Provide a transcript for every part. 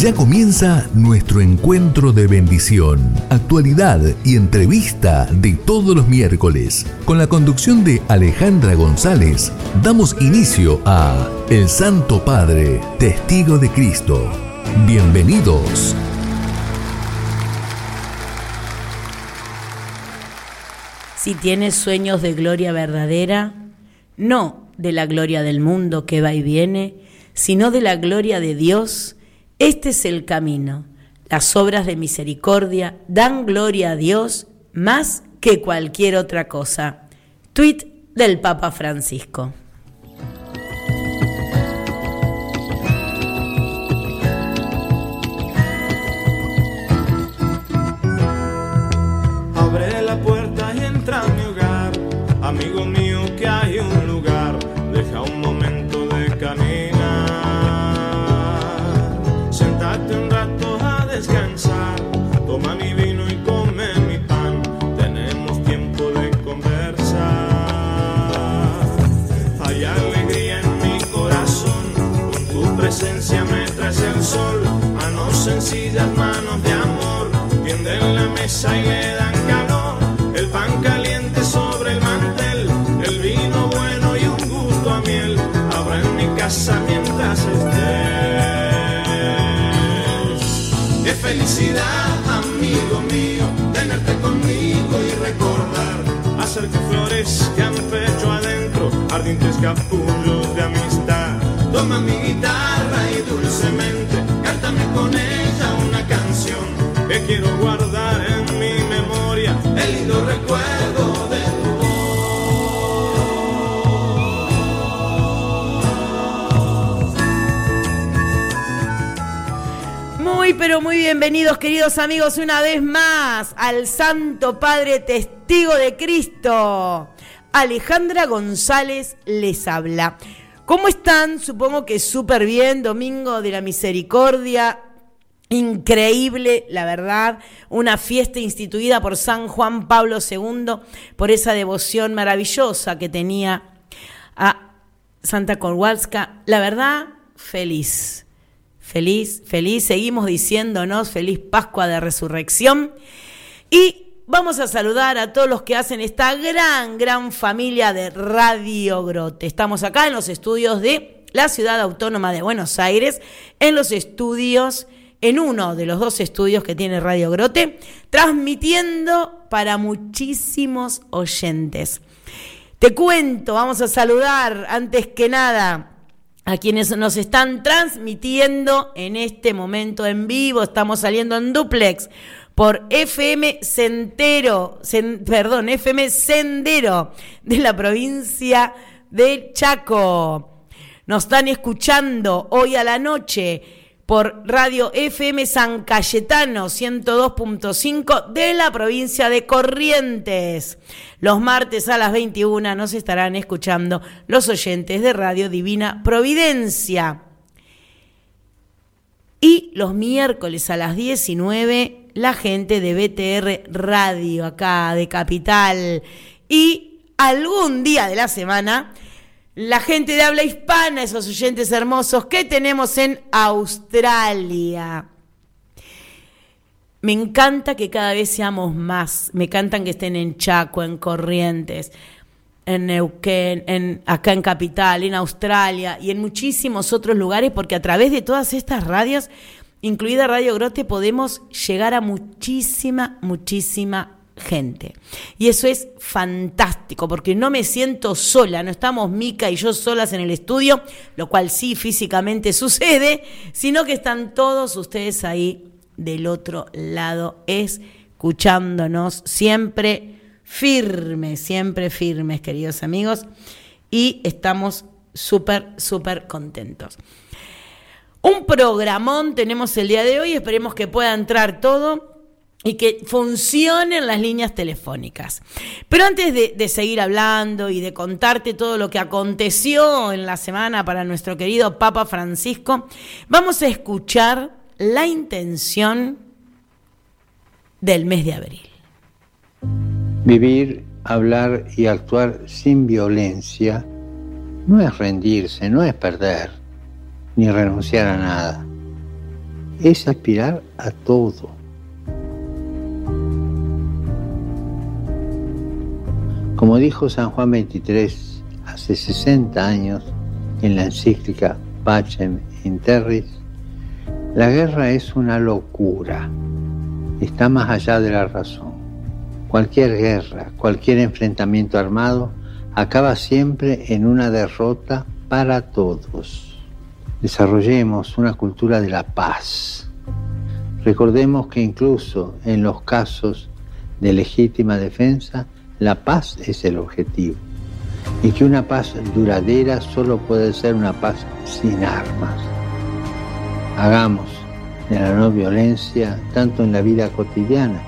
Ya comienza nuestro encuentro de bendición, actualidad y entrevista de todos los miércoles. Con la conducción de Alejandra González, damos inicio a El Santo Padre, Testigo de Cristo. Bienvenidos. Si tienes sueños de gloria verdadera, no de la gloria del mundo que va y viene, sino de la gloria de Dios, este es el camino. Las obras de misericordia dan gloria a Dios más que cualquier otra cosa. Tweet del Papa Francisco. Y le dan calor, el pan caliente sobre el mantel, el vino bueno y un gusto a miel, habrá en mi casa mientras estés. Es felicidad, amigo mío, tenerte conmigo y recordar, hacer que florezcan pecho adentro, ardientes capullos de amistad. Toma mi guitarra y dulcemente, cántame con ella una canción que quiero guardar de Muy, pero muy bienvenidos, queridos amigos, una vez más al Santo Padre Testigo de Cristo. Alejandra González les habla. ¿Cómo están? Supongo que súper bien, Domingo de la Misericordia. Increíble, la verdad, una fiesta instituida por San Juan Pablo II por esa devoción maravillosa que tenía a Santa Kowalska. La verdad, feliz. Feliz, feliz, seguimos diciéndonos feliz Pascua de Resurrección. Y vamos a saludar a todos los que hacen esta gran, gran familia de Radio Grote. Estamos acá en los estudios de la Ciudad Autónoma de Buenos Aires, en los estudios, en uno de los dos estudios que tiene Radio Grote, transmitiendo para muchísimos oyentes. Te cuento, vamos a saludar antes que nada a quienes nos están transmitiendo en este momento en vivo. Estamos saliendo en duplex por FM Sendero, Sen- perdón, FM Sendero de la provincia de Chaco. Nos están escuchando hoy a la noche por Radio FM San Cayetano 102.5 de la provincia de Corrientes. Los martes a las 21 nos estarán escuchando los oyentes de Radio Divina Providencia. Y los miércoles a las 19 la gente de BTR Radio acá de Capital. Y algún día de la semana la gente de habla hispana, esos oyentes hermosos que tenemos en Australia. Me encanta que cada vez seamos más. Me encantan que estén en Chaco, en Corrientes, en Neuquén, en, acá en Capital, en Australia y en muchísimos otros lugares, porque a través de todas estas radios, incluida Radio Grote, podemos llegar a muchísima, muchísima gente. Y eso es fantástico, porque no me siento sola, no estamos Mica y yo solas en el estudio, lo cual sí físicamente sucede, sino que están todos ustedes ahí del otro lado, escuchándonos siempre firmes, siempre firmes, queridos amigos, y estamos súper, súper contentos. Un programón tenemos el día de hoy, esperemos que pueda entrar todo y que funcionen las líneas telefónicas. Pero antes de, de, seguir hablando y de contarte todo lo que aconteció en la semana para nuestro querido Papa Francisco, vamos a escuchar la intención del mes de abril. Vivir, hablar y actuar sin violencia no es rendirse, no es perder, ni renunciar a nada. es aspirar a todo. Como dijo San Juan XXIII hace 60 años en la encíclica Pacem in Terris, la guerra es una locura, está más allá de la razón. Cualquier guerra, cualquier enfrentamiento armado acaba siempre en una derrota para todos. Desarrollemos una cultura de la paz. Recordemos que incluso en los casos de legítima defensa, la paz es el objetivo y que una paz duradera solo puede ser una paz sin armas. Hagamos de la no violencia, tanto en la vida cotidiana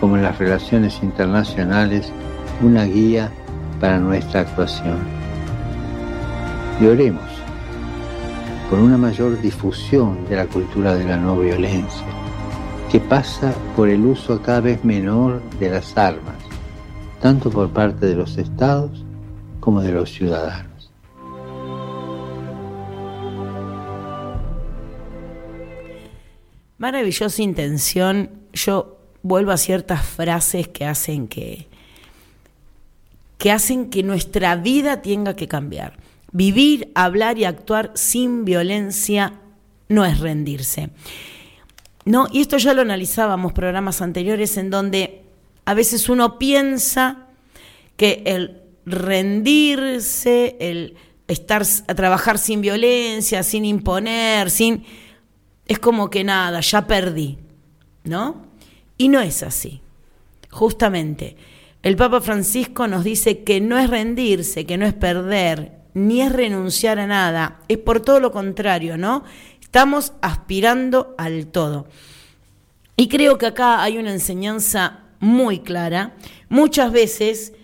como en las relaciones internacionales, una guía para nuestra actuación. Y oremos por una mayor difusión de la cultura de la no violencia, que pasa por el uso cada vez menor de las armas, tanto por parte de los estados como de los ciudadanos. Maravillosa intención. Yo vuelvo a ciertas frases que hacen que que hacen que nuestra vida tenga que cambiar. Vivir, hablar y actuar sin violencia no es rendirse. No, y esto ya lo analizábamos programas anteriores en donde a veces uno piensa que el rendirse, el estar a trabajar sin violencia, sin imponer, sin es como que nada, ya perdí, ¿no? Y no es así. Justamente, el Papa Francisco nos dice que no es rendirse, que no es perder, ni es renunciar a nada, es por todo lo contrario, ¿no? Estamos aspirando al todo. Y creo que acá hay una enseñanza muy clara. Muchas veces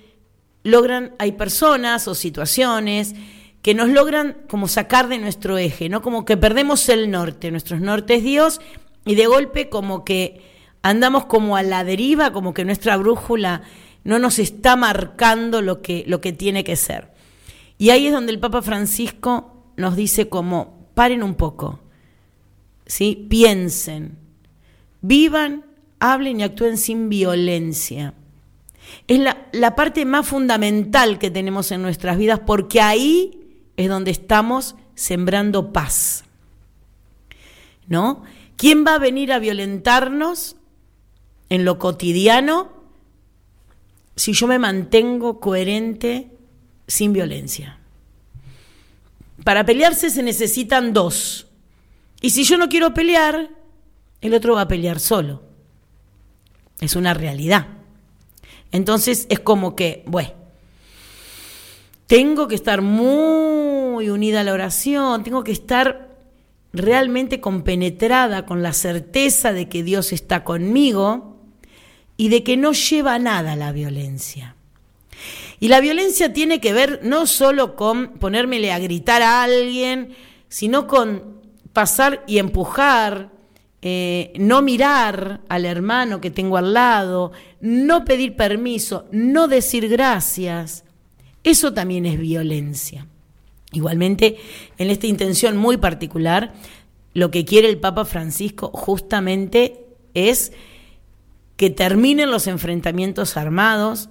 logran, hay personas o situaciones que nos logran como sacar de nuestro eje, ¿no? Como que perdemos el norte, nuestro norte es Dios y de golpe como que andamos como a la deriva, como que nuestra brújula no nos está marcando lo que, lo que tiene que ser. Y ahí es donde el Papa Francisco nos dice como, paren un poco, ¿sí? piensen, vivan, hablen y actúen sin violencia es la, parte más fundamental que tenemos en nuestras vidas porque ahí es donde estamos sembrando paz. ¿No? ¿Quién va a venir a violentarnos en lo cotidiano si yo me mantengo coherente sin violencia? Para pelearse se necesitan dos. Y si yo no quiero pelear, el otro va a pelear solo. Es una realidad. Entonces es como que, bueno, tengo que estar muy unida a la oración, tengo que estar realmente compenetrada con la certeza de que Dios está conmigo y de que no lleva nada la violencia. Y la violencia tiene que ver no solo con ponérmele a gritar a alguien, sino con pasar y empujar, eh, no mirar al hermano que tengo al lado, no pedir permiso, no decir gracias, eso también es violencia. Igualmente, en esta intención muy particular, lo que quiere el Papa Francisco justamente es que terminen los enfrentamientos armados,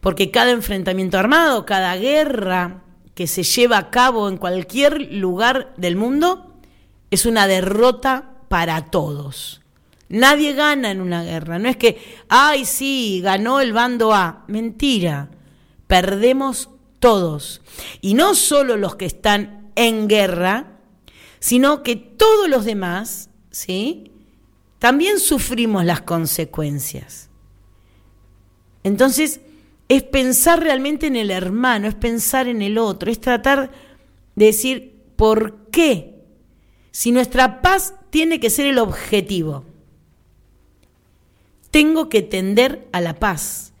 porque cada enfrentamiento armado, cada guerra que se lleva a cabo en cualquier lugar del mundo, es una derrota para todos. Nadie gana en una guerra. No es que, ay, sí, ganó el bando A. Mentira. Perdemos todos. Y no solo los que están en guerra, sino que todos los demás, ¿sí? También sufrimos las consecuencias. Entonces, es pensar realmente en el hermano, es pensar en el otro, es tratar de decir, ¿por qué? Si nuestra paz tiene que ser el objetivo. Tengo que tender a la paz.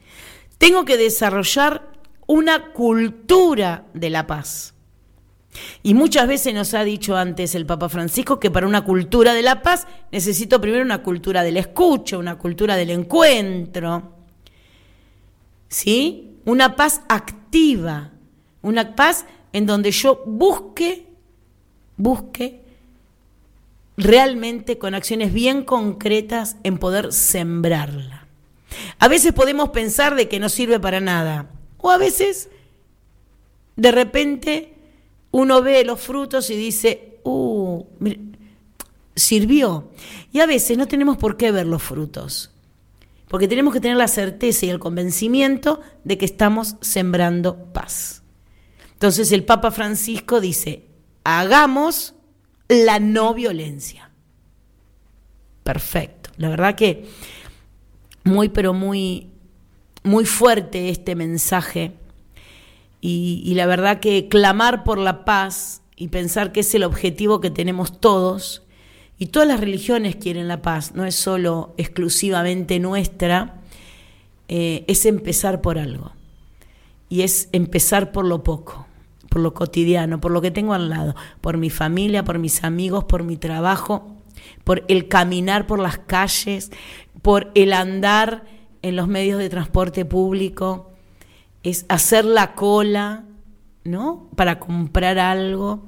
Tengo que desarrollar una cultura de la paz. Y muchas veces nos ha dicho antes el Papa Francisco que para una cultura de la paz necesito primero una cultura del escucho, una cultura del encuentro. ¿Sí? Una paz activa, una paz en donde yo busque, busque realmente con acciones bien concretas en poder sembrarla. A veces podemos pensar de que no sirve para nada, o a veces de repente uno ve los frutos y dice, uh, sirvió. Y a veces no tenemos por qué ver los frutos, porque tenemos que tener la certeza y el convencimiento de que estamos sembrando paz. Entonces el Papa Francisco dice, hagamos la no violencia. Perfecto. La verdad que muy, pero muy, muy fuerte este mensaje. Y, la verdad que clamar por la paz y pensar que es el objetivo que tenemos todos, y todas las religiones quieren la paz, no es solo exclusivamente nuestra, eh, es empezar por algo. Y es empezar por lo poco, por lo cotidiano, por lo que tengo al lado, por mi familia, por mis amigos, por mi trabajo, por el caminar por las calles, por el andar en los medios de transporte público, es hacer la cola, ¿no? Para comprar algo,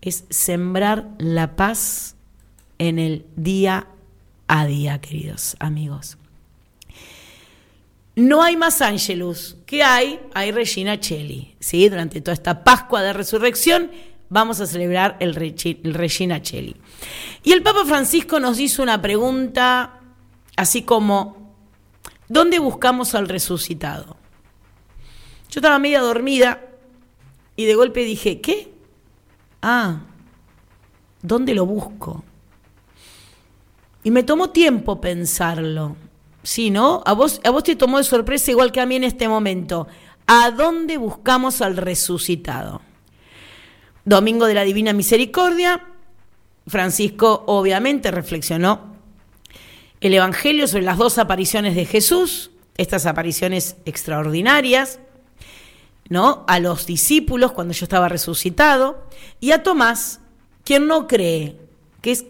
es sembrar la paz en el día a día, queridos amigos. No hay más ángelus. ¿Qué hay? Hay Regina Cheli. ¿sí? Durante toda esta Pascua de Resurrección vamos a celebrar el, Regina Cheli. Y el Papa Francisco nos hizo una pregunta así como, ¿dónde buscamos al resucitado? Yo estaba media dormida y de golpe dije, ¿qué? Ah, ¿dónde lo busco? Y me tomó tiempo pensarlo. Sí, ¿no? A vos, a vos te tomó de sorpresa igual que a mí en este momento. ¿A dónde buscamos al resucitado? Domingo de la Divina Misericordia, Francisco obviamente reflexionó el Evangelio sobre las dos apariciones de Jesús, estas apariciones extraordinarias, ¿no? A los discípulos cuando yo estaba resucitado y a Tomás, quien no cree, que es,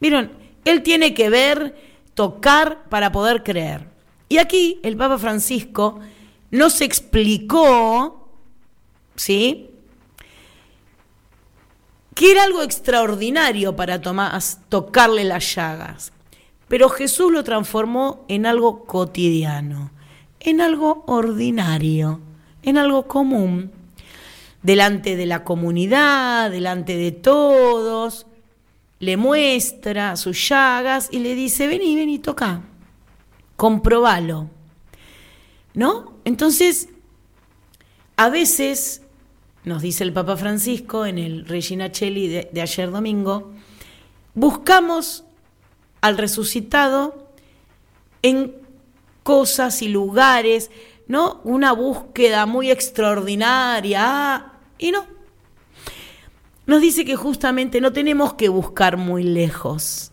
vieron, él tiene que ver, tocar para poder creer. Y aquí el Papa Francisco nos explicó, ¿sí? Que era algo extraordinario para Tomás tocarle las llagas. Pero Jesús lo transformó en algo cotidiano, en algo ordinario, en algo común, delante de la comunidad, delante de todos, le muestra sus llagas y le dice, vení, vení, toca, comprobalo. ¿No? Entonces, a veces, nos dice el Papa Francisco en el Regina Cheli de, de ayer domingo, buscamos al resucitado en cosas y lugares, ¿no? Una búsqueda muy extraordinaria, y no, nos dice que justamente no tenemos que buscar muy lejos,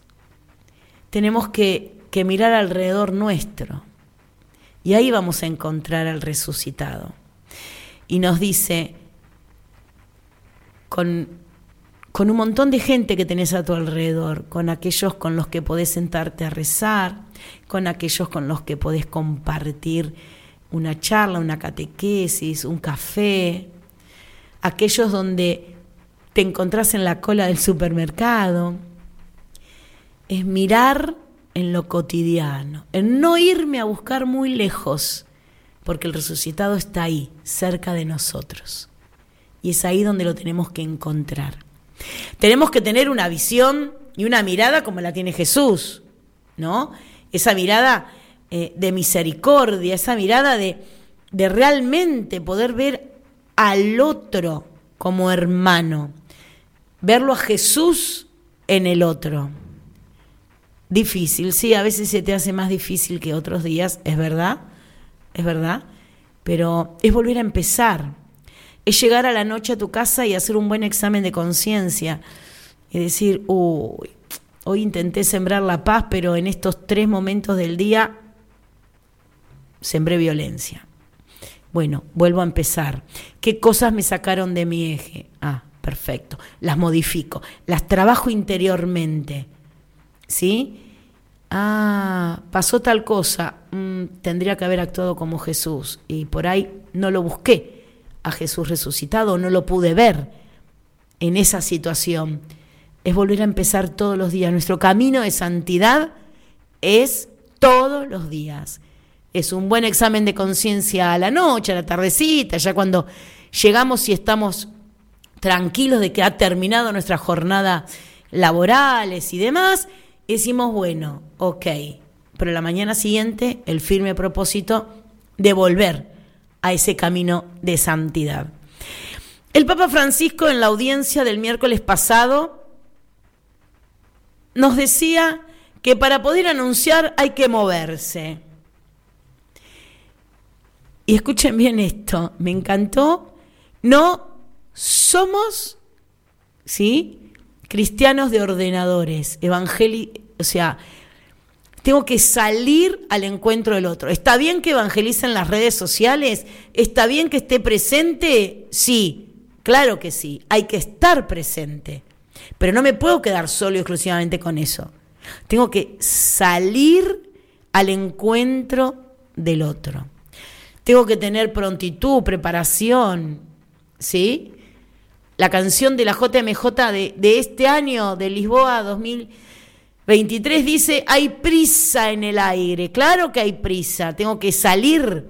tenemos que, mirar alrededor nuestro. Y ahí vamos a encontrar al resucitado. Y nos dice, con, con un montón de gente que tenés a tu alrededor, con aquellos con los que podés sentarte a rezar, con aquellos con los que podés compartir una charla, una catequesis, un café, aquellos donde te encontrás en la cola del supermercado. Es mirar en lo cotidiano, en no irme a buscar muy lejos, porque el resucitado está ahí, cerca de nosotros. Y es ahí donde lo tenemos que encontrar. Tenemos que tener una visión y una mirada como la tiene Jesús, ¿no? Esa mirada eh, de misericordia, esa mirada de, de realmente poder ver al otro como hermano, verlo a Jesús en el otro. Difícil, sí, a veces se te hace más difícil que otros días, es verdad, es verdad, pero es volver a empezar, es llegar a la noche a tu casa y hacer un buen examen de conciencia y decir, uy, hoy intenté sembrar la paz, pero en estos tres momentos del día sembré violencia. Bueno, vuelvo a empezar. ¿Qué cosas me sacaron de mi eje? Ah, perfecto. Las modifico, las trabajo interiormente. ¿Sí? Ah, pasó tal cosa, mm, tendría que haber actuado como Jesús. Y por ahí no lo busqué a Jesús resucitado, no lo pude ver en esa situación. es volver a empezar todos los días. Nuestro camino de santidad es todos los días. Es un buen examen de conciencia a la noche, a la tardecita, ya cuando llegamos y estamos tranquilos de que ha terminado nuestra jornada laborales y demás, decimos, bueno, ok, pero la mañana siguiente el firme propósito de volver a ese camino de santidad. El Papa Francisco en la audiencia del miércoles pasado nos decía que para poder anunciar hay que moverse. Y escuchen bien esto, me encantó, no somos, ¿sí? Cristianos de ordenadores, evangélicos, o sea, tengo que salir al encuentro del otro. ¿Está bien que evangelicen las redes sociales? ¿Está bien que esté presente? Sí, Claro que sí, hay que estar presente, pero no me puedo quedar solo y exclusivamente con eso. Tengo que salir al encuentro del otro. Tengo que tener prontitud, preparación, ¿sí? La canción de la JMJ de, este año, de Lisboa 2023, dice, hay prisa en el aire. Claro que hay prisa, tengo que salir,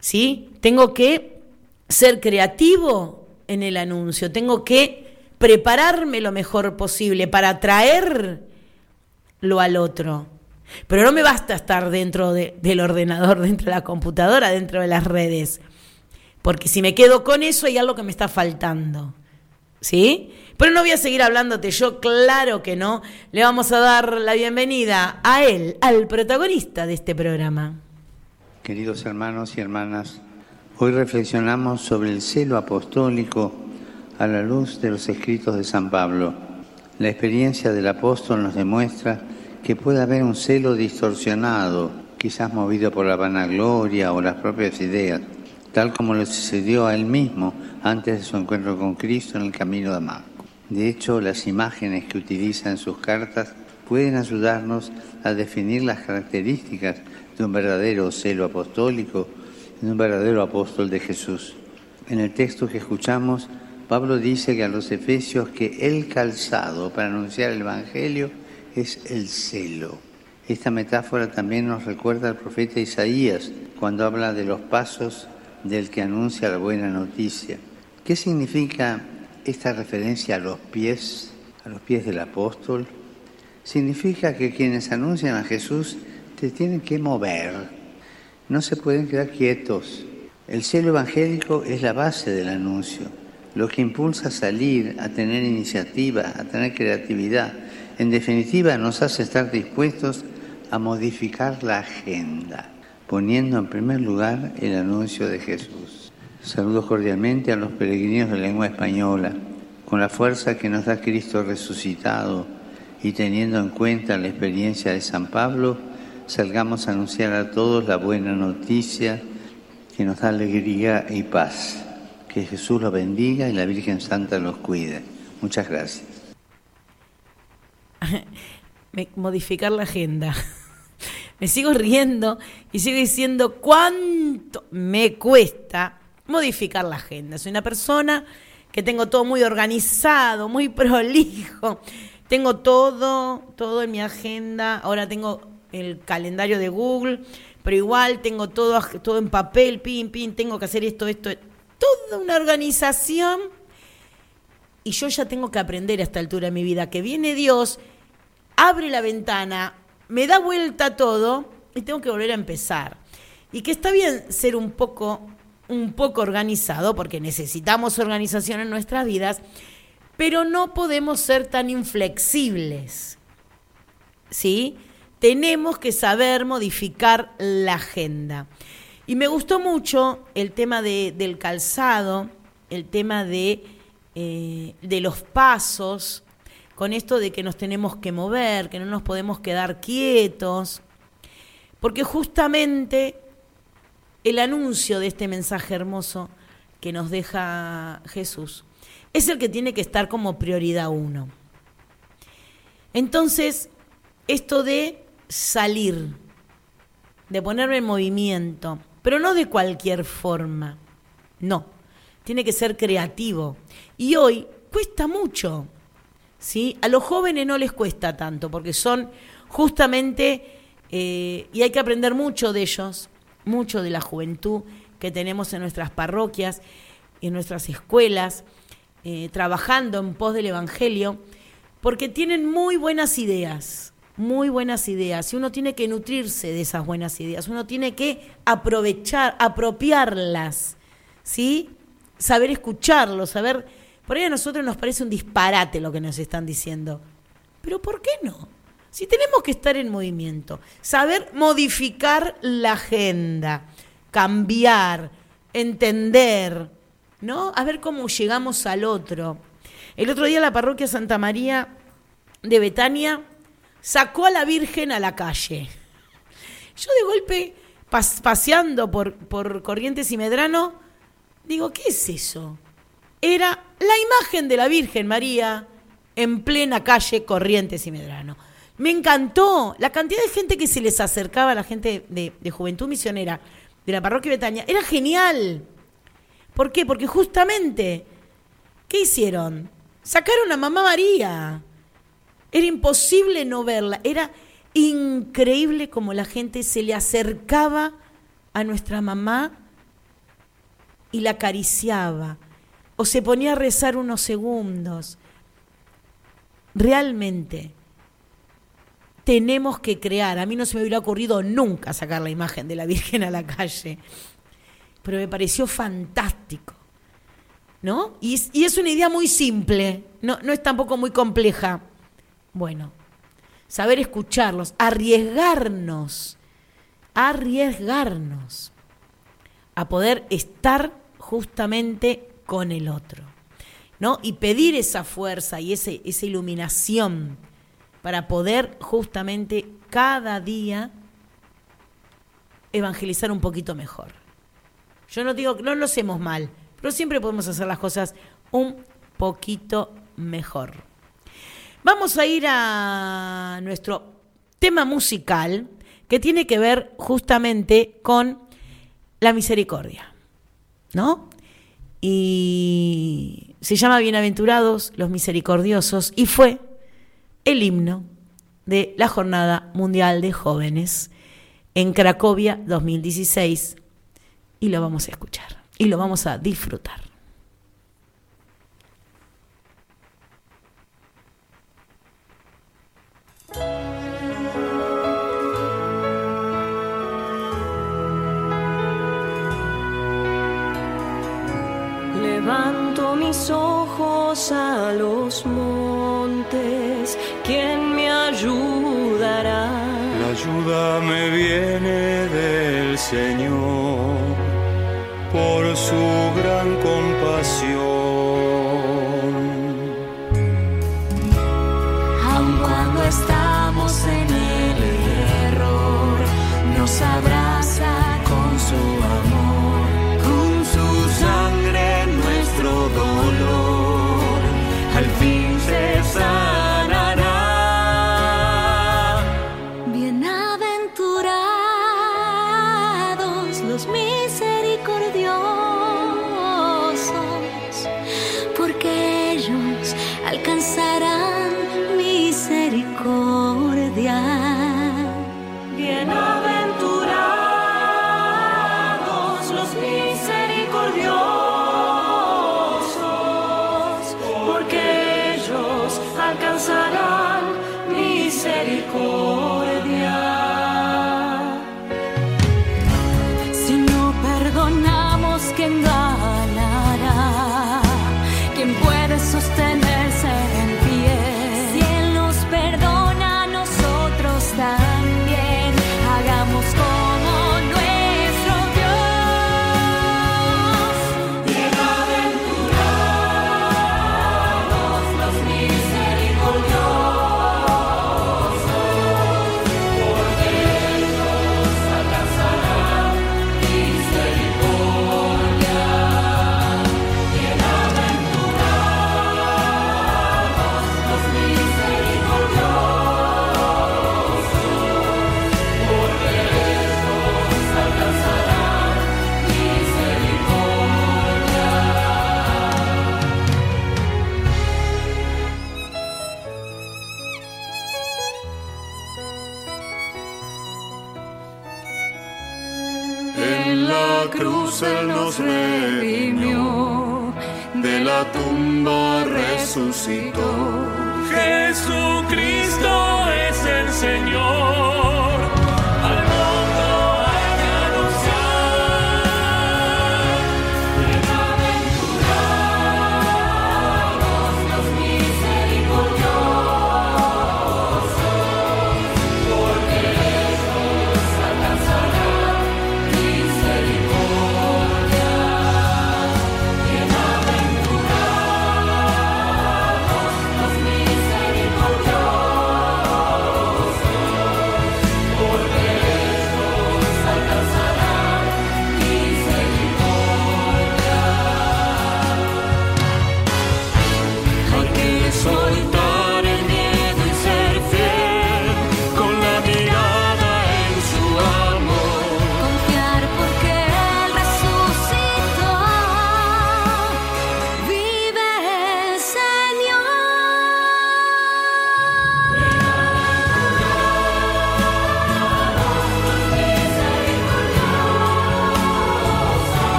¿sí? Tengo que ser creativo en el anuncio, tengo que prepararme lo mejor posible para atraerlo al otro. Pero no me basta estar dentro del ordenador, dentro de la computadora, dentro de las redes. Porque si me quedo con eso hay algo que me está faltando. ¿Sí? Pero no voy a seguir hablándote yo, claro que no. Le vamos a dar la bienvenida a él, al protagonista de este programa. Queridos hermanos y hermanas, Hoy reflexionamos sobre el celo apostólico a la luz de los escritos de San Pablo. La experiencia del apóstol nos demuestra que puede haber un celo distorsionado, quizás movido por la vanagloria o las propias ideas, tal como le sucedió a él mismo antes de su encuentro con Cristo en el camino de Damasco. De hecho, las imágenes que utiliza en sus cartas pueden ayudarnos a definir las características de un verdadero celo apostólico es un verdadero apóstol de Jesús. En el texto que escuchamos, Pablo dice que a los efesios que el calzado para anunciar el Evangelio es el celo. Esta metáfora también nos recuerda al profeta Isaías cuando habla de los pasos del que anuncia la buena noticia. ¿Qué significa esta referencia a los pies, a los pies del apóstol? Significa que quienes anuncian a Jesús te tienen que mover, no se pueden quedar quietos. El cielo evangélico es la base del anuncio, lo que impulsa a salir, a tener iniciativa, a tener creatividad. En definitiva, nos hace estar dispuestos a modificar la agenda, poniendo en primer lugar el anuncio de Jesús. Saludo cordialmente a los peregrinos de lengua española, con la fuerza que nos da Cristo resucitado y teniendo en cuenta la experiencia de San Pablo, salgamos a anunciar a todos la buena noticia que nos da alegría y paz. Que Jesús los bendiga y la Virgen Santa los cuide. Muchas gracias. Modificar la agenda. Me sigo riendo y sigo diciendo cuánto me cuesta modificar la agenda. Soy una persona que tengo todo muy organizado, muy prolijo. Tengo todo, todo en mi agenda. Ahora tengo el calendario de Google, pero igual tengo todo, todo en papel, pin, pin, tengo que hacer esto, esto, toda una organización. Y yo ya tengo que aprender a esta altura de mi vida que viene Dios, abre la ventana, me da vuelta todo y tengo que volver a empezar. Y que está bien ser un poco, un poco organizado, porque necesitamos organización en nuestras vidas, pero no podemos ser tan inflexibles. ¿Sí? tenemos que saber modificar la agenda. Y me gustó mucho el tema del calzado, el tema de, eh, de los pasos, con esto de que nos tenemos que mover, que no nos podemos quedar quietos, porque justamente el anuncio de este mensaje hermoso que nos deja Jesús es el que tiene que estar como prioridad uno. Entonces, esto de salir, de ponerme en movimiento, pero no de cualquier forma. No, tiene que ser creativo. Y hoy cuesta mucho, ¿sí? A los jóvenes no les cuesta tanto, porque son justamente, eh, y hay que aprender mucho de ellos, mucho de la juventud que tenemos en nuestras parroquias, en nuestras escuelas, eh, trabajando en pos del Evangelio, porque tienen muy buenas ideas, muy buenas ideas, y uno tiene que nutrirse de esas buenas ideas, uno tiene que aprovechar, apropiarlas, ¿sí? Saber escucharlos, saber... Por ahí a nosotros nos parece un disparate lo que nos están diciendo, pero ¿por qué no? Si tenemos que estar en movimiento, saber modificar la agenda, cambiar, entender, ¿no? A ver cómo llegamos al otro. El otro día la parroquia Santa María de Betania sacó a la Virgen a la calle. Yo de golpe, paseando por, por Corrientes y Medrano, digo, ¿qué es eso? Era la imagen de la Virgen María en plena calle Corrientes y Medrano. Me encantó la cantidad de gente que se les acercaba a la gente de, de Juventud Misionera de la parroquia Betania. Era genial. ¿Por qué? Porque justamente, ¿qué hicieron? Sacaron a Mamá María. Era imposible no verla. Era increíble como la gente se le acercaba a nuestra mamá y la acariciaba. O se ponía a rezar unos segundos. Realmente tenemos que crear. A mí no se me hubiera ocurrido nunca sacar la imagen de la Virgen a la calle. Pero me pareció fantástico. ¿No? Y es, y es una idea muy simple. No, no es tampoco muy compleja bueno, saber escucharlos, arriesgarnos, arriesgarnos a poder estar justamente con el otro, ¿no? Y pedir esa fuerza y ese, esa iluminación para poder justamente cada día evangelizar un poquito mejor. Yo no digo que no lo hacemos mal, pero siempre podemos hacer las cosas un poquito mejor. Vamos a ir a nuestro tema musical que tiene que ver justamente con la misericordia, ¿no? Y se llama Bienaventurados los Misericordiosos y fue el himno de la Jornada Mundial de Jóvenes en Cracovia 2016 y lo vamos a escuchar y lo vamos a disfrutar. Mis ojos a los montes, ¿quién me ayudará? La ayuda me viene del Señor por su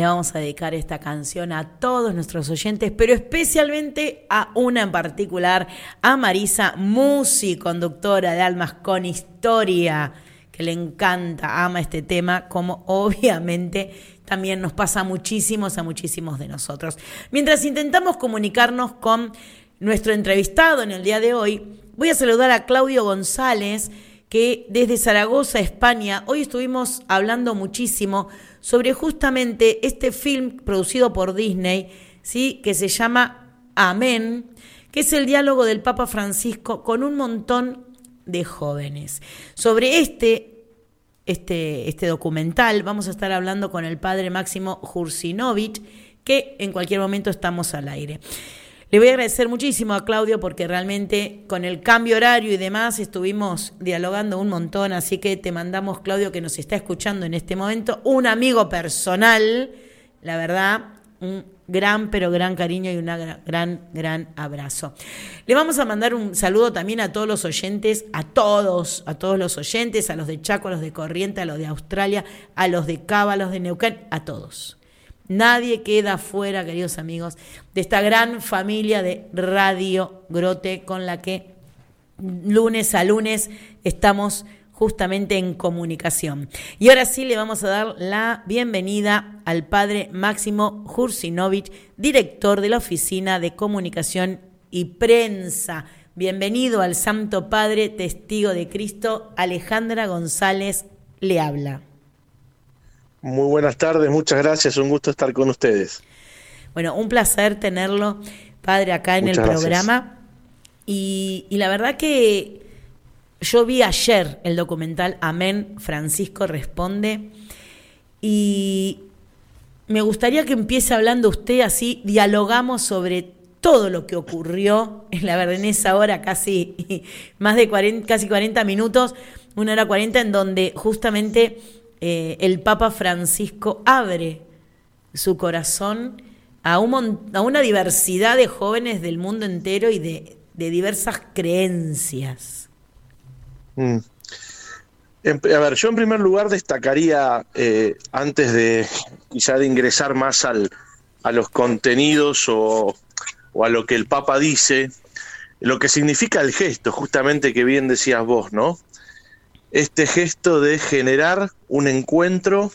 Le vamos a dedicar esta canción a todos nuestros oyentes, pero especialmente a una en particular, a Marisa, conductora de Almas con Historia, que le encanta, ama este tema, como obviamente también nos pasa a muchísimos, a muchísimos de nosotros. Mientras intentamos comunicarnos con nuestro entrevistado en el día de hoy, voy a saludar a Claudio González, que desde Zaragoza, España, hoy estuvimos hablando muchísimo sobre justamente este film producido por Disney, ¿sí? que se llama Amén, que es el diálogo del Papa Francisco con un montón de jóvenes. Sobre este, este, este documental vamos a estar hablando con el padre Máximo Jursinovich, que en cualquier momento estamos al aire. Le voy a agradecer muchísimo a Claudio porque realmente con el cambio horario y demás estuvimos dialogando un montón, así que te mandamos, Claudio, que nos está escuchando en este momento, un amigo personal, la verdad, un gran, pero gran cariño y un gran, gran abrazo. Le vamos a mandar un saludo también a todos los oyentes, a todos, a todos los oyentes, a los de Chaco, a los de Corriente, a los de Australia, a los de Cava, a los de Neuquén, a todos. Nadie queda fuera, queridos amigos, de esta gran familia de Radio Grote con la que lunes a lunes estamos justamente en comunicación. Y ahora sí le vamos a dar la bienvenida al padre Máximo Jursinovich, director de la Oficina de Comunicación y Prensa. Bienvenido al Santo Padre Testigo de Cristo. Alejandra González le habla. Muy buenas tardes, muchas gracias, un gusto estar con ustedes. Bueno, un placer tenerlo, padre, acá en Muchas el gracias. programa. Y, y la verdad que yo vi ayer el documental Amén, Francisco Responde, y me gustaría que empiece hablando usted así, dialogamos sobre todo lo que ocurrió en la verdad en esa hora, casi más de 40, casi 40 minutos, una hora 40, en donde justamente eh, el Papa Francisco abre su corazón a, un a una diversidad de jóvenes del mundo entero y de, de diversas creencias. Mm. En- a ver, yo en primer lugar destacaría, eh, antes de quizá de ingresar más al, a los contenidos o, o a lo que el Papa dice, lo que significa el gesto, justamente que bien decías vos, ¿no? Este gesto de generar un encuentro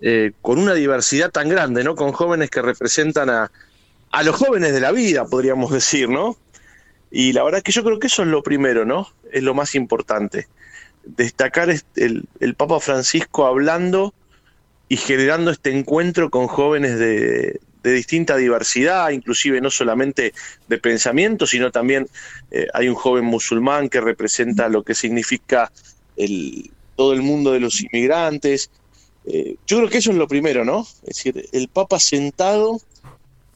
eh, con una diversidad tan grande, ¿no? Con jóvenes que representan a, a los jóvenes de la vida, podríamos decir, ¿no? Y la verdad es que yo creo que eso es lo primero, ¿no? Es lo más importante. Destacar el, el Papa Francisco hablando y generando este encuentro con jóvenes de, de distinta diversidad, inclusive no solamente de pensamiento, sino también eh, hay un joven musulmán que representa lo que significa el, todo el mundo de los inmigrantes. Eh, yo creo que eso es lo primero, ¿no? Es decir, el Papa sentado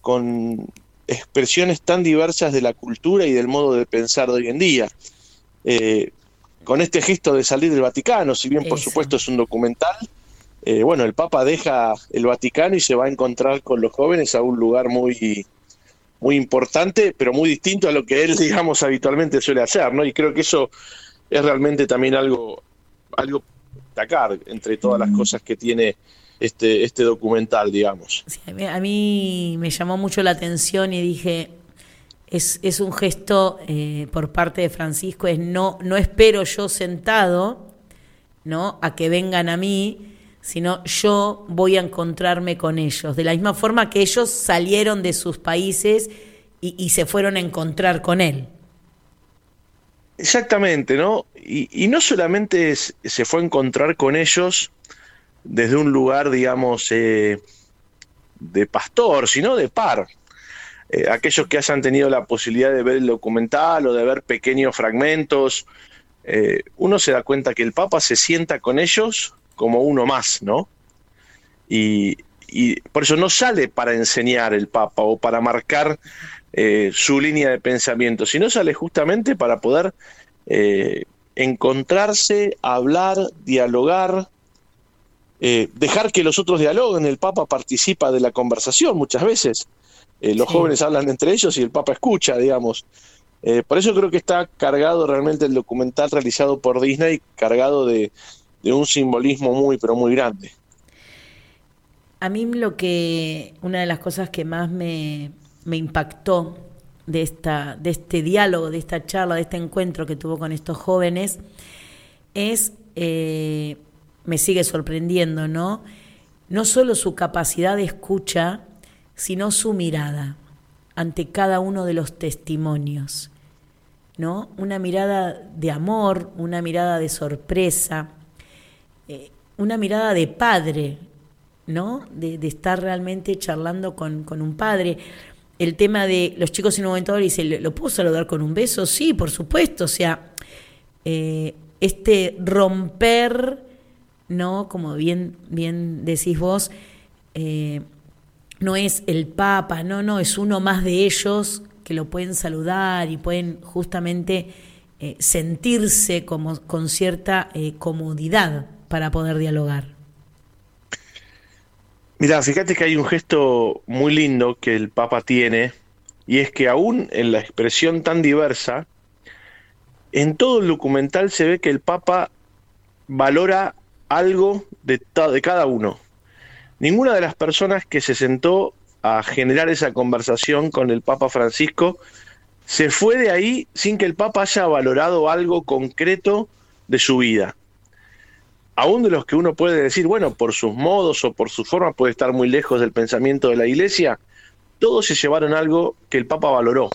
con expresiones tan diversas de la cultura y del modo de pensar de hoy en día. Eh, con este gesto de salir del Vaticano, si bien por Eso. supuesto es un documental, eh, bueno, el Papa deja el Vaticano y se va a encontrar con los jóvenes a un lugar muy, muy importante, pero muy distinto a lo que él, digamos, habitualmente suele hacer, ¿no? Y creo que eso es realmente también algo, algo destacar entre todas las cosas que tiene este, este documental, digamos. Sí, a, mí, a mí me llamó mucho la atención y dije, es, es un gesto eh, por parte de Francisco, es no, no espero yo sentado, ¿no? A que vengan a mí, sino yo voy a encontrarme con ellos. De la misma forma que ellos salieron de sus países y, y se fueron a encontrar con él. Exactamente, ¿no? Y, y no solamente se fue a encontrar con ellos desde un lugar, digamos, eh, de pastor, sino de par. Eh, aquellos que hayan tenido la posibilidad de ver el documental o de ver pequeños fragmentos, eh, uno se da cuenta que el Papa se sienta con ellos como uno más, ¿no? Y, y por eso no sale para enseñar el Papa o para marcar eh, su línea de pensamiento, sino sale justamente para poder eh, encontrarse, hablar, dialogar, eh, dejar que los otros dialoguen. El Papa participa de la conversación muchas veces. Los Sí. jóvenes hablan entre ellos y el Papa escucha, digamos. Por eso creo que está cargado realmente el documental realizado por Disney, cargado de, de un simbolismo muy, pero muy grande. A mí lo que, una de las cosas que más me, me impactó de, esta, de este diálogo, de esta charla, de este encuentro que tuvo con estos jóvenes, es, eh, me sigue sorprendiendo, ¿no? No solo su capacidad de escucha, sino su mirada ante cada uno de los testimonios, ¿no? Una mirada de amor, una mirada de sorpresa, eh, una mirada de padre, ¿no? De, estar realmente charlando con un padre. El tema de los chicos dicen, ¿lo puedo saludar con un beso? Sí, por supuesto. O sea, eh, este romper, ¿no? Como bien, bien decís vos, eh, no es el Papa, no, no, es uno más de ellos que lo pueden saludar y pueden justamente eh, sentirse como con cierta comodidad para poder dialogar. Mira, fíjate que hay un gesto muy lindo que el Papa tiene, y es que aún en la expresión tan diversa, en todo el documental se ve que el Papa valora algo de, de cada uno. Ninguna de las personas que se sentó a generar esa conversación con el Papa Francisco se fue de ahí sin que el Papa haya valorado algo concreto de su vida aún de los que uno puede decir, bueno, por sus modos o por su forma puede estar muy lejos del pensamiento de la iglesia, todos se llevaron algo que el Papa valoró.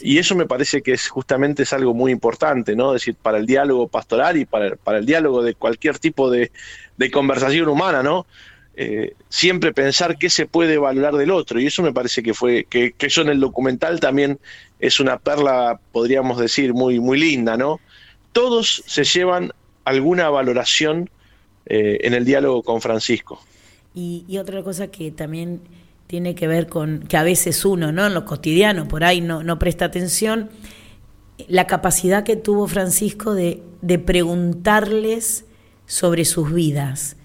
Y eso me parece que es justamente es algo muy importante, ¿no? Es decir, para el diálogo pastoral y para, para el diálogo de cualquier tipo de, de conversación humana, ¿no? Eh, siempre pensar qué se puede valorar del otro. Y eso me parece que fue, que, que eso en el documental también es una perla, podríamos decir, muy, muy linda, ¿no? Todos se llevan alguna valoración eh, en el diálogo con Francisco. Y, otra cosa que también tiene que ver con que a veces uno, ¿no? En lo cotidiano, por ahí no, no presta atención, la capacidad que tuvo Francisco de, de preguntarles sobre sus vidas,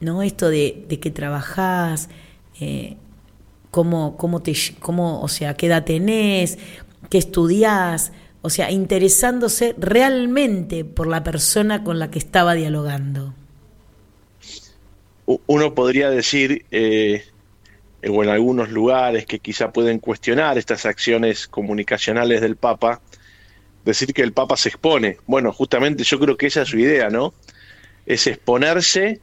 ¿no? Esto de, de que trabajás, eh, cómo, cómo te, cómo, o sea, qué edad tenés, qué estudiás, o sea, interesándose realmente por la persona con la que estaba dialogando. Uno podría decir, eh, o en algunos lugares que quizá pueden cuestionar estas acciones comunicacionales del Papa, decir que el Papa se expone. Bueno, justamente yo creo que esa es su idea, ¿no? Es exponerse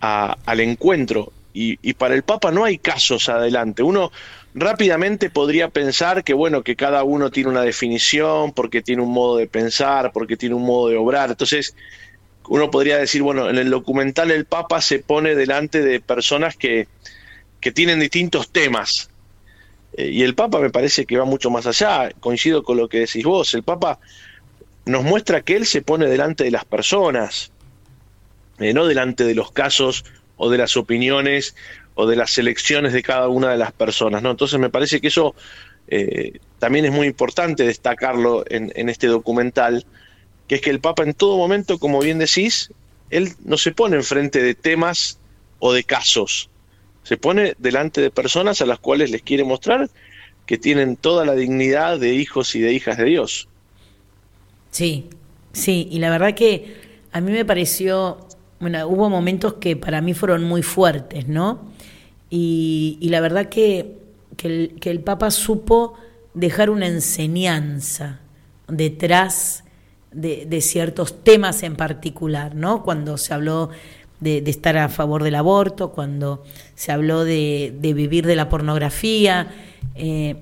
al encuentro. Y, y para el Papa no hay casos adelante. Uno rápidamente podría pensar que, bueno, que cada uno tiene una definición, porque tiene un modo de pensar, porque tiene un modo de obrar. Entonces, uno podría decir, bueno, en el documental el Papa se pone delante de personas que, que tienen distintos temas. Eh, y el Papa me parece que va mucho más allá. Coincido con lo que decís vos. El Papa nos muestra que él se pone delante de las personas, eh, no delante de los casos o de las opiniones o de las elecciones de cada una de las personas. ¿no? Entonces me parece que eso eh, también es muy importante destacarlo en, en este documental, que es que el Papa en todo momento, como bien decís, él no se pone enfrente de temas o de casos, se pone delante de personas a las cuales les quiere mostrar que tienen toda la dignidad de hijos y de hijas de Dios. Sí, sí, y la verdad que a mí me pareció, bueno, hubo momentos que para mí fueron muy fuertes, ¿no? Y, la verdad que, que, el, Papa supo dejar una enseñanza detrás de, ciertos temas en particular, ¿no? Cuando se habló de, estar a favor del aborto, cuando se habló de, vivir de la pornografía, eh,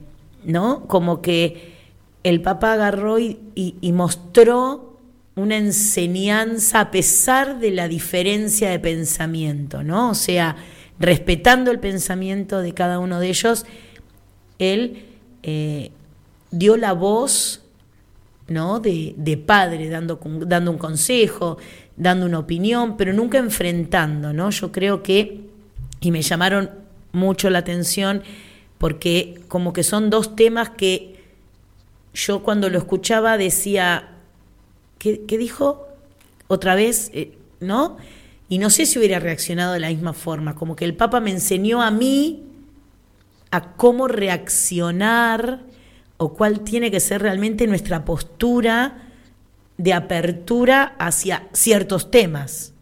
¿no? Como que el Papa agarró y, y- y mostró una enseñanza a pesar de la diferencia de pensamiento, ¿no? O sea, respetando el pensamiento de cada uno de ellos, él eh, dio la voz ¿no? de, padre, dando, dando un consejo, dando una opinión, pero nunca enfrentando, ¿no? Yo creo que, y me llamaron mucho la atención, porque como que son dos temas que yo cuando lo escuchaba decía, ¿qué, qué dijo? Otra vez, eh, ¿no? Y no sé si hubiera reaccionado de la misma forma, como que el Papa me enseñó a mí a cómo reaccionar o cuál tiene que ser realmente nuestra postura de apertura hacia ciertos temas.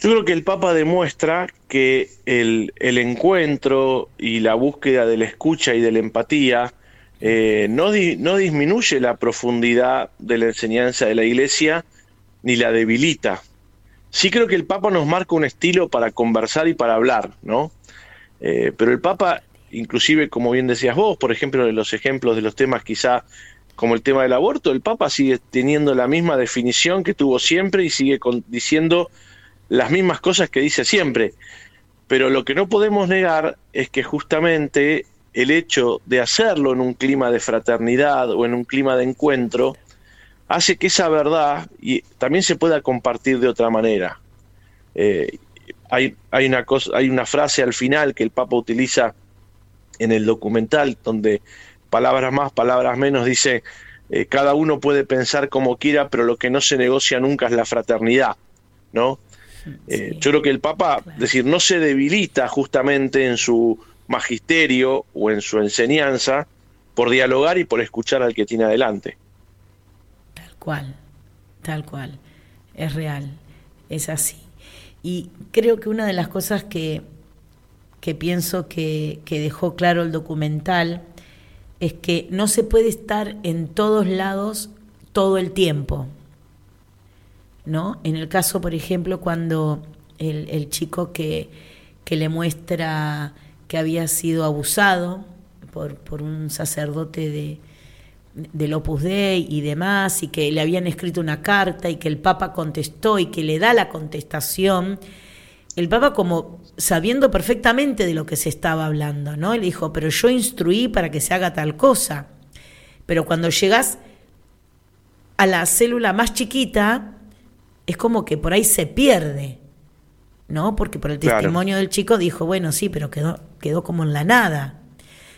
Yo creo que el Papa demuestra que el, encuentro y la búsqueda de la escucha y de la empatía eh, no, no disminuye la profundidad de la enseñanza de la Iglesia ni la debilita. Sí creo que el Papa nos marca un estilo para conversar y para hablar, ¿no? Eh, pero el Papa, inclusive como bien decías vos, por ejemplo, de los ejemplos de los temas quizá como el tema del aborto, el Papa sigue teniendo la misma definición que tuvo siempre y sigue diciendo las mismas cosas que dice siempre. Pero lo que no podemos negar es que justamente el hecho de hacerlo en un clima de fraternidad o en un clima de encuentro hace que esa verdad y también se pueda compartir de otra manera. Eh, hay, hay, una cosa, hay una frase al final que el Papa utiliza en el documental donde palabras más, palabras menos, dice, eh, cada uno puede pensar como quiera, pero lo que no se negocia nunca es la fraternidad, ¿no? Eh, yo creo que el Papa, decir, no se debilita justamente en su magisterio o en su enseñanza por dialogar y por escuchar al que tiene adelante. Cual, tal cual, es real, es así. Y creo que una de las cosas que, que pienso que, que dejó claro el documental es que no se puede estar en todos lados todo el tiempo. ¿No? En el caso, por ejemplo, cuando el, el chico que, que le muestra que había sido abusado por, por un sacerdote de, del Opus Dei y demás, y que le habían escrito una carta y que el Papa contestó y que le da la contestación, el Papa como sabiendo perfectamente de lo que se estaba hablando, ¿no? Él dijo, pero yo instruí para que se haga tal cosa. Pero cuando llegas a la célula más chiquita, es como que por ahí se pierde, ¿no? Porque por el Claro. testimonio del chico dijo, bueno, sí, pero quedó, quedó como en la nada.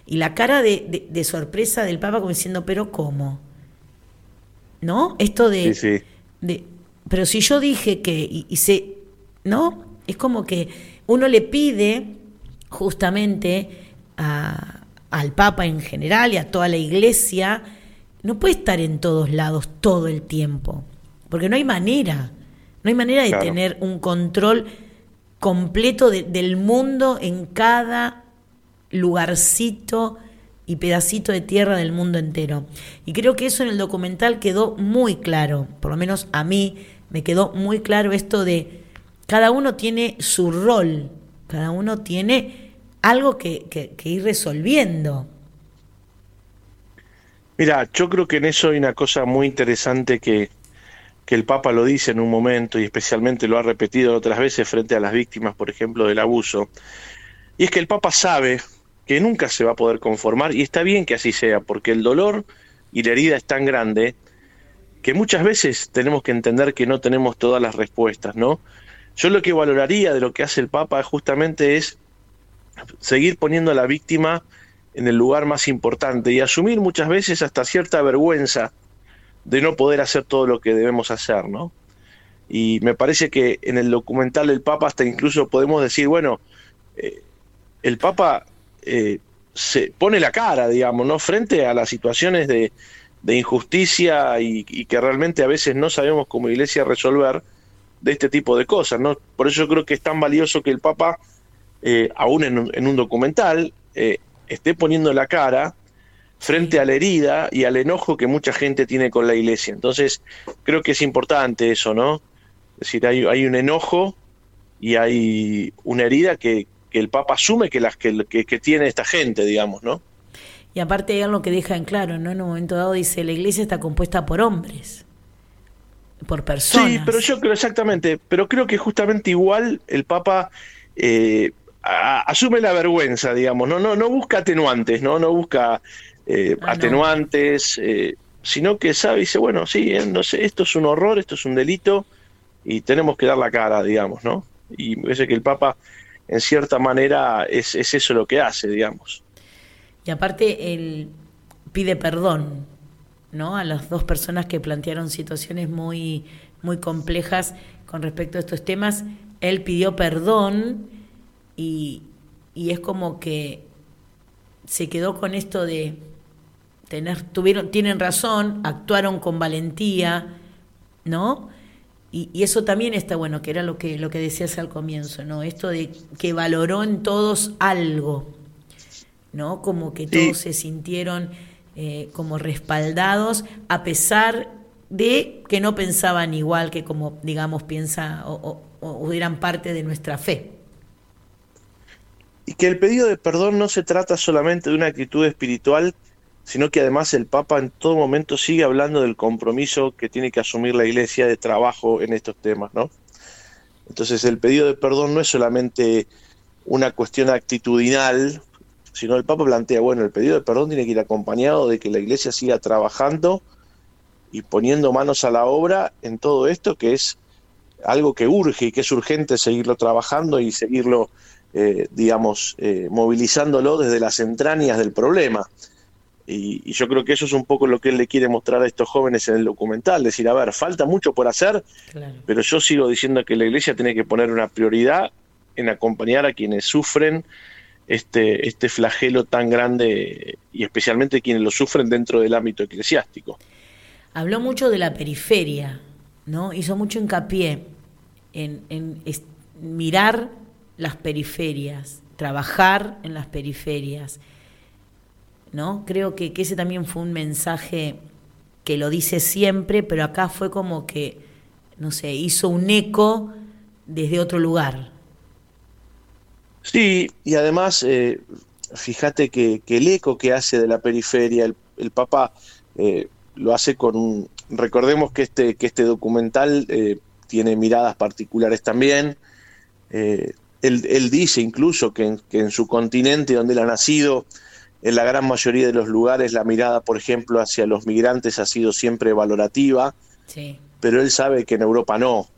Y la cara de, de- de sorpresa del Papa como diciendo, pero ¿cómo? ¿No? Esto de, Sí, sí. de- pero si yo dije que, y, y se, ¿no? Es como que uno le pide justamente a- al Papa en general y a toda la iglesia, no puede estar en todos lados todo el tiempo, porque no hay manera, no hay manera de Claro. tener un control completo de- del mundo en cada lugarcito y pedacito de tierra del mundo entero. Y creo que eso en el documental quedó muy claro, por lo menos a mí me quedó muy claro esto de cada uno tiene su rol, cada uno tiene algo que, ir resolviendo. Mira, yo creo que en eso hay una cosa muy interesante que, que el Papa lo dice en un momento y especialmente lo ha repetido otras veces frente a las víctimas, por ejemplo, del abuso. Y es que el Papa sabe que nunca se va a poder conformar y está bien que así sea, porque el dolor y la herida es tan grande que muchas veces tenemos que entender que no tenemos todas las respuestas, ¿no? Yo lo que valoraría de lo que hace el Papa justamente es seguir poniendo a la víctima en el lugar más importante y asumir muchas veces hasta cierta vergüenza de no poder hacer todo lo que debemos hacer, ¿no? Y me parece que en el documental del Papa hasta incluso podemos decir, bueno, eh, el Papa eh, se pone la cara, digamos, ¿no? Frente a las situaciones de, injusticia y, que realmente a veces no sabemos como iglesia resolver de este tipo de cosas, ¿no? Por eso yo creo que es tan valioso que el Papa, eh, aún en un, en un documental, eh, esté poniendo la cara frente a la herida y al enojo que mucha gente tiene con la iglesia. Entonces, creo que es importante eso, ¿no? Es decir, hay un enojo y hay una herida que, que el Papa asume que, las, que, que- que tiene esta gente, digamos, ¿no? Y aparte hay algo que deja en claro, ¿no? En un momento dado dice, la iglesia está compuesta por hombres, por personas. Sí, pero yo creo exactamente, pero creo que justamente igual el Papa eh, a- asume la vergüenza, digamos, no, no, no busca atenuantes, no, no busca eh, Ah, no. atenuantes, eh, sino que sabe y dice, bueno, sí, no sé, esto es un horror, esto es un delito y tenemos que dar la cara, digamos, ¿no? Y me parece que el Papa, en cierta manera, es, es eso lo que hace, digamos. Y aparte él pide perdón, ¿no? A las dos personas que plantearon situaciones muy, muy complejas con respecto a estos temas. Él pidió perdón y, y es como que se quedó con esto de tener, tuvieron, tienen razón, actuaron con valentía, ¿no? Y, y eso también está bueno, que era lo que, lo que decías al comienzo, ¿no? Esto de que valoró en todos algo, ¿no? Como que todos se sintieron eh, como respaldados, a pesar de que no pensaban igual que como, digamos, piensa o, o- o eran parte de nuestra fe. Y que el pedido de perdón no se trata solamente de una actitud espiritual, sino que además el Papa en todo momento sigue hablando del compromiso que tiene que asumir la Iglesia de trabajo en estos temas, ¿no? Entonces el pedido de perdón no es solamente una cuestión actitudinal, sino el Papa plantea, bueno, el pedido de perdón tiene que ir acompañado de que la Iglesia siga trabajando y poniendo manos a la obra en todo esto que es algo que urge y que es urgente seguirlo trabajando y seguirlo eh, digamos, eh, movilizándolo desde las entrañas del problema. Y, y yo creo que eso es un poco lo que él le quiere mostrar a estos jóvenes en el documental, decir, a ver, falta mucho por hacer, Claro. pero yo sigo diciendo que la iglesia tiene que poner una prioridad en acompañar a quienes sufren este, este flagelo tan grande y especialmente quienes lo sufren dentro del ámbito eclesiástico. Habló mucho de la periferia, ¿no? Hizo mucho hincapié en, en mirar las periferias, trabajar en las periferias, ¿no? Creo que, que ese también fue un mensaje que lo dice siempre, pero acá fue como que, no sé, hizo un eco desde otro lugar. Sí, y además, eh, fíjate que, que el eco que hace de la periferia, el, el Papa eh, lo hace con un... Recordemos que este, que este documental eh, tiene miradas particulares también. Él, él dice incluso que en, que en su continente donde él ha nacido, en la gran mayoría de los lugares la mirada, por ejemplo, hacia los migrantes ha sido siempre valorativa Sí. pero él sabe que en Europa no.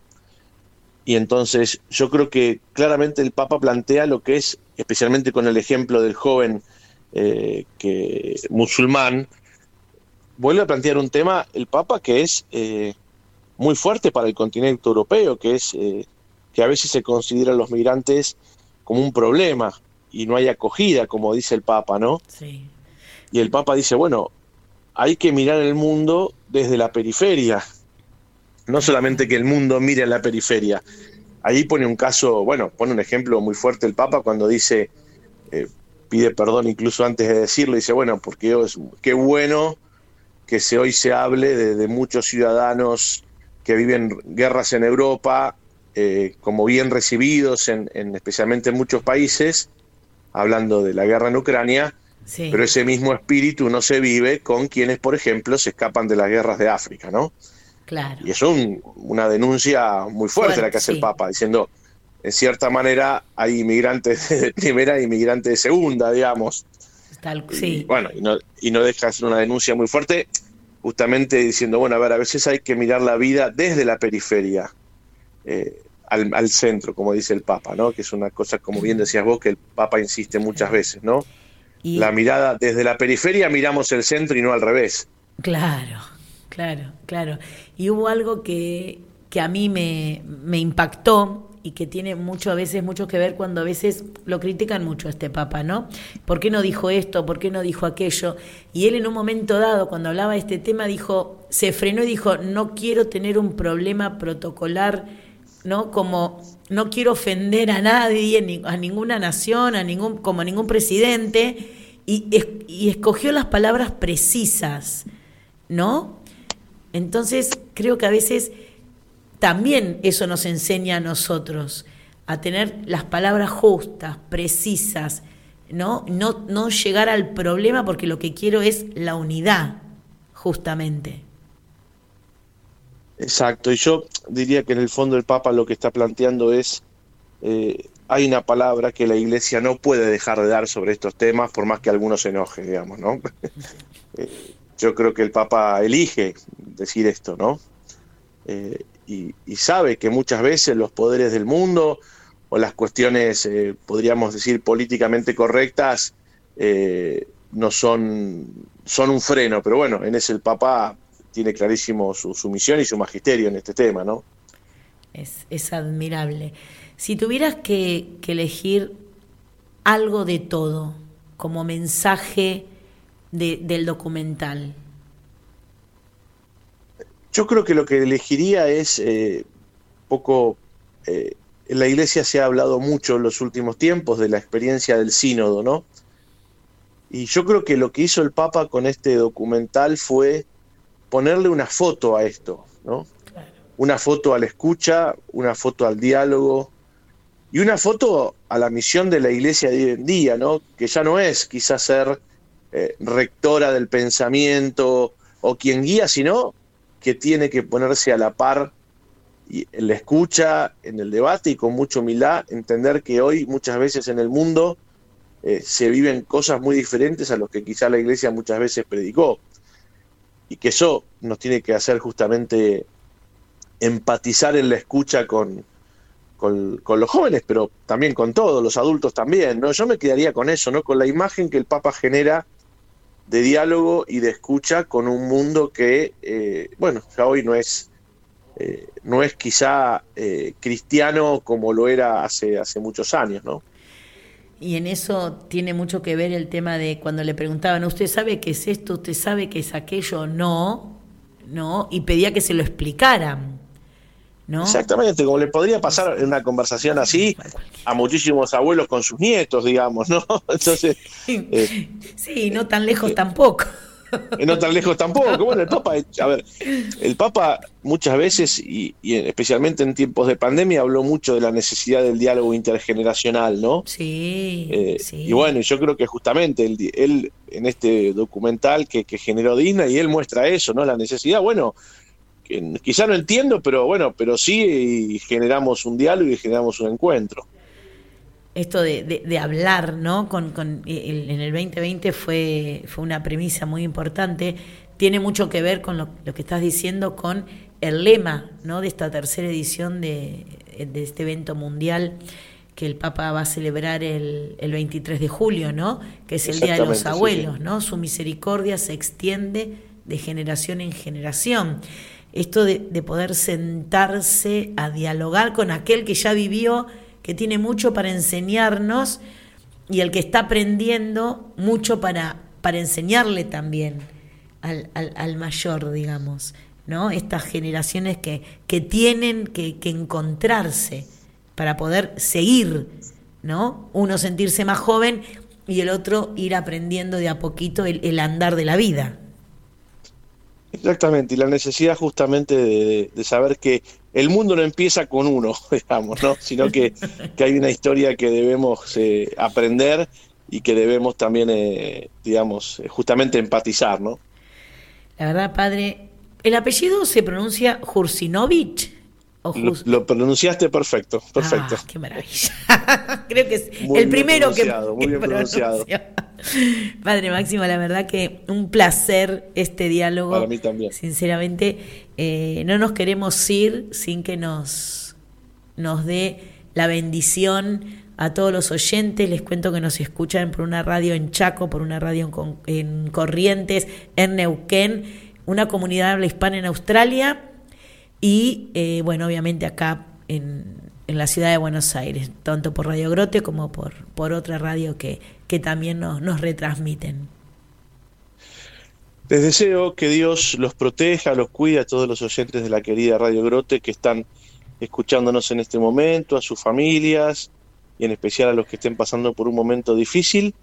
Y entonces yo creo que claramente el Papa plantea lo que es, especialmente con el ejemplo del joven eh, que, musulmán, vuelve a plantear un tema, el Papa, que es eh, muy fuerte para el continente europeo, que es eh, que a veces se consideran los migrantes como un problema y no hay acogida, como dice el Papa, ¿no? Sí. Y el Papa dice, bueno, hay que mirar el mundo desde la periferia. No solamente que el mundo mire a la periferia, ahí pone un caso, bueno, pone un ejemplo muy fuerte el Papa cuando dice, eh, pide perdón incluso antes de decirlo, dice, bueno, porque es, qué bueno que se, hoy se hable de, de muchos ciudadanos que viven guerras en Europa, eh, como bien recibidos, en, en- especialmente en muchos países, hablando de la guerra en Ucrania, Sí. pero ese mismo espíritu no se vive con quienes, por ejemplo, se escapan de las guerras de África, ¿no? Claro. Y es un- una denuncia muy fuerte, Fuerte, la que hace sí. el Papa, diciendo, en cierta manera hay inmigrantes de primera e inmigrantes de segunda, digamos. Tal- Y, sí. bueno, y no, y no deja de ser una denuncia muy fuerte, justamente diciendo, bueno, a ver, a veces hay que mirar la vida desde la periferia eh, al, al centro, como dice el Papa, ¿no? Que es una cosa, como bien decías vos, que el Papa insiste muchas veces, ¿no? Y- La mirada desde la periferia miramos el centro y no al revés. Claro, claro, claro. Y hubo algo que, que a mí me, me impactó y que tiene mucho a veces mucho que ver cuando a veces lo critican mucho a este papa, ¿no? ¿Por qué no dijo esto? ¿Por qué no dijo aquello? Y él en un momento dado, cuando hablaba de este tema, dijo, se frenó y dijo, no quiero tener un problema protocolar, ¿no? Como no quiero ofender a nadie, a ninguna nación, a ningún, como a ningún presidente, y, y escogió las palabras precisas, ¿no? Entonces, creo que a veces también eso nos enseña a nosotros, a tener las palabras justas, precisas, ¿no? No, no llegar al problema porque lo que quiero es la unidad, justamente. Exacto, y yo diría que en el fondo el Papa lo que está planteando es, eh, hay una palabra que la Iglesia no puede dejar de dar sobre estos temas, por más que algunos se enoje, digamos, ¿no? Eh, yo creo que el Papa elige decir esto, ¿no? Eh, y, y sabe que muchas veces los poderes del mundo o las cuestiones, podríamos decir, políticamente correctas, no son, son un freno, pero bueno, en ese el Papa tiene clarísimo su, su misión y su magisterio en este tema, ¿no? Es, es admirable. Si tuvieras que, que elegir algo de todo como mensaje de- del documental, Yo creo que lo que elegiría es eh, poco. eh, en la iglesia se ha hablado mucho en los últimos tiempos de la experiencia del sínodo, ¿no? Y yo creo que lo que hizo el Papa con este documental fue ponerle una foto a esto, ¿no? Una foto a la escucha, una foto al diálogo y una foto a la misión de la iglesia de hoy en día, ¿no? Que ya no es quizás ser eh, rectora del pensamiento o quien guía, sino que tiene que ponerse a la par y en la escucha, en el debate y con mucha humildad entender que hoy muchas veces en el mundo eh, se viven cosas muy diferentes a lo que quizá la iglesia muchas veces predicó. Y que eso nos tiene que hacer justamente empatizar en la escucha con, con, los jóvenes, pero también con todos, los adultos también. ¿no? Yo me quedaría con eso, ¿no? con la imagen que el Papa genera de diálogo y de escucha con un mundo que, eh, bueno, ya hoy no es, eh, no es quizá eh, cristiano como lo era hace, hace muchos años, ¿no? Y en eso tiene mucho que ver el tema de cuando le preguntaban, ¿usted sabe qué es esto? ¿Usted sabe qué es aquello? No, no, y pedía que se lo explicaran, ¿no? Exactamente, como le podría pasar en una conversación así a muchísimos abuelos con sus nietos, digamos, ¿no? Entonces, eh, Sí, no tan lejos tampoco. no tan lejos tampoco. Bueno, el Papa, a ver, el Papa muchas veces, y, y especialmente en tiempos de pandemia, habló mucho de la necesidad del diálogo intergeneracional, ¿no? Sí, Eh, sí. Y bueno, yo creo que justamente él, él en este documental que, que generó Disney, él muestra eso, ¿no? La necesidad, bueno, que quizá no entiendo, pero bueno, pero sí generamos un diálogo y generamos un encuentro. Esto de, de- de hablar, ¿no? Con, con el- en el 2020 fue, fue una premisa muy importante. Tiene mucho que ver con lo, lo que estás diciendo, con el lema, ¿no? De esta tercera edición de, de este evento mundial que el Papa va a celebrar el, el 23 de julio, ¿no? Que es el Día de los Exactamente, sí, sí. Abuelos, ¿no? Su misericordia se extiende de generación en generación. Esto de, de poder sentarse a dialogar con aquel que ya vivió, que tiene mucho para enseñarnos y el que está aprendiendo mucho para, para enseñarle también al, al- mayor, digamos, ¿no? Estas generaciones que, que tienen que, que encontrarse para poder seguir, ¿no? Uno sentirse más joven y el otro ir aprendiendo de a poquito el, el andar de la vida. Exactamente, y la necesidad justamente de, saber que el mundo no empieza con uno, digamos, ¿no? Sino que, que hay una historia que debemos eh, aprender y que debemos también, eh, digamos, eh, justamente empatizar, ¿no? La verdad, padre, ¿el apellido se pronuncia Jursinovich? ¿O Lo, pronunciaste perfecto, perfecto. Ah, qué maravilla. Creo que es Muy el primero que, muy bien pronunciado. Padre Máximo, la verdad que un placer este diálogo. Para mí también. Sinceramente, eh, no nos queremos ir sin que nos, nos dé la bendición a todos los oyentes. Les cuento que nos escuchan por una radio en Chaco, por una radio en, en Corrientes, en Neuquén, una comunidad habla hispana en Australia y, eh, bueno, obviamente acá en, en la ciudad de Buenos Aires, tanto por Radio Grote como por, por otra radio que, que también nos, nos retransmiten. Les deseo que Dios los proteja, los cuide a todos los oyentes de la querida Radio Grote que están escuchándonos en este momento, a sus familias y en especial a los que estén pasando por un momento difícil.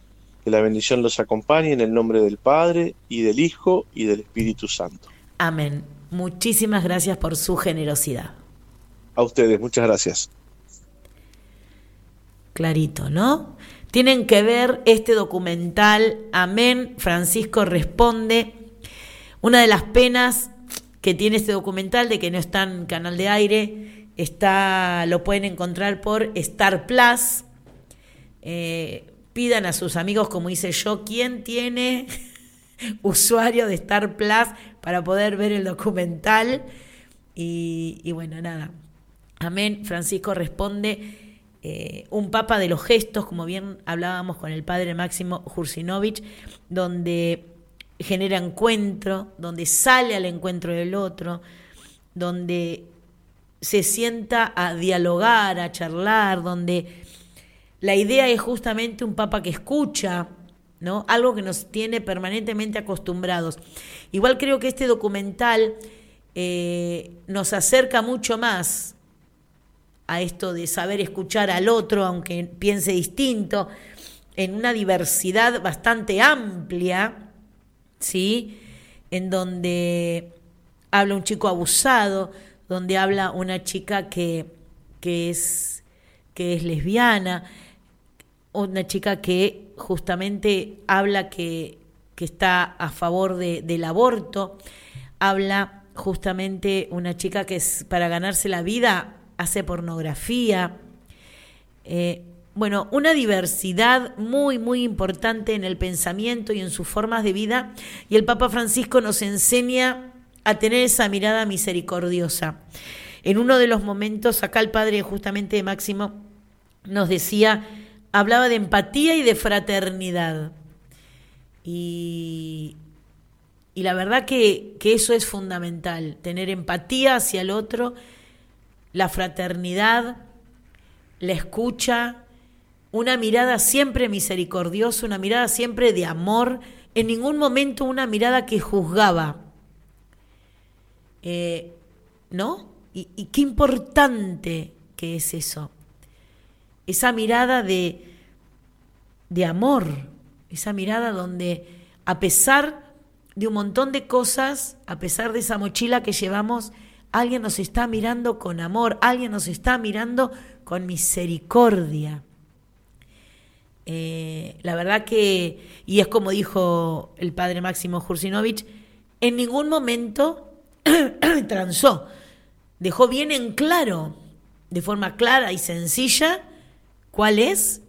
Que la bendición los acompañe en el nombre del Padre y del Hijo y del Espíritu Santo. Amén. Muchísimas gracias por su generosidad. A ustedes, muchas gracias. Clarito, ¿no? Tienen que ver este documental, Amén, Francisco responde. Una de las penas que tiene este documental de que no está en canal de aire, está, lo pueden encontrar por Star Plus. Eh, pidan a sus amigos, como hice yo, quién tiene usuario de Star Plus para poder ver el documental. Y, bueno, nada. Amén. Francisco responde. eh, un papa de los gestos, como bien hablábamos con el padre Máximo Jursinovich, donde genera encuentro, donde sale al encuentro del otro, donde se sienta a dialogar, a charlar, donde la idea es justamente un papa que escucha, ¿no? Algo que nos tiene permanentemente acostumbrados. Igual creo que este documental eh, nos acerca mucho más a esto de saber escuchar al otro, aunque piense distinto, en una diversidad bastante amplia, ¿sí? En donde habla un chico abusado, donde habla una chica que, que, es, que es lesbiana, una chica que justamente habla que, que está a favor de- del aborto, habla justamente una chica que es, para ganarse la vida hace pornografía. Eh, bueno, una diversidad muy, muy importante en el pensamiento y en sus formas de vida. Y el Papa Francisco nos enseña a tener esa mirada misericordiosa. En uno de los momentos, acá el padre justamente de Máximo nos decía, hablaba de empatía y de fraternidad. Y, y la verdad que, que eso es fundamental, tener empatía hacia el otro, la fraternidad, la escucha, una mirada siempre misericordiosa, una mirada siempre de amor, en ningún momento una mirada que juzgaba. Eh, ¿No? Y, y qué importante que es eso. Esa mirada de, de amor, esa mirada donde a pesar de un montón de cosas, a pesar de esa mochila que llevamos, alguien nos está mirando con amor, alguien nos está mirando con misericordia. Eh, la verdad que, y es como dijo el padre Máximo Jursinovich, en ningún momento transó, dejó bien en claro, de forma clara y sencilla, cuál es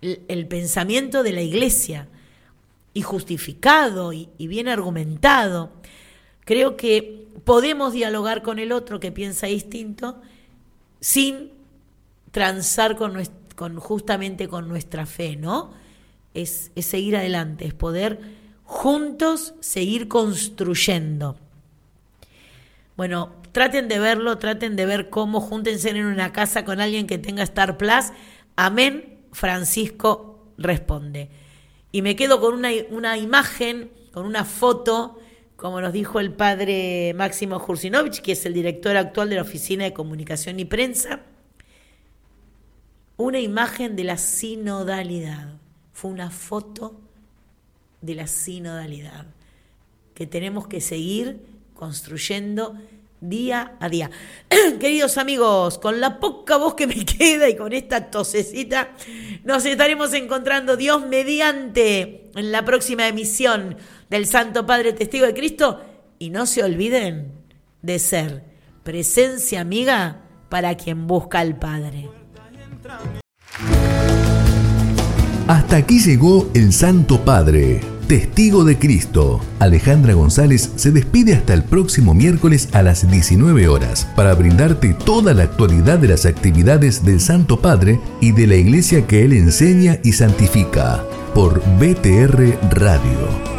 el, pensamiento de la iglesia, y justificado y, bien argumentado. Creo que podemos dialogar con el otro que piensa distinto sin transar con justamente con nuestra fe, ¿no? Es, es seguir adelante, es poder juntos seguir construyendo. Bueno, traten de verlo, traten de ver cómo, júntense en una casa con alguien que tenga Star Plus. Amén, Francisco responde. Y me quedo con una, imagen, con una foto, como nos dijo el padre Máximo Jursinovich, que es el director actual de la Oficina de Comunicación y Prensa, una imagen de la sinodalidad. Fue una foto de la sinodalidad que tenemos que seguir construyendo día a día. Queridos amigos, con la poca voz que me queda y con esta tosecita, nos estaremos encontrando Dios mediante en la próxima emisión del Santo Padre Testigo de Cristo. Y no se olviden de ser presencia amiga para quien busca al Padre. Hasta aquí llegó el Santo Padre, testigo de Cristo. Alejandra González se despide hasta el próximo miércoles a las 19 horas para brindarte toda la actualidad de las actividades del Santo Padre y de la iglesia que él enseña y santifica por BTR Radio.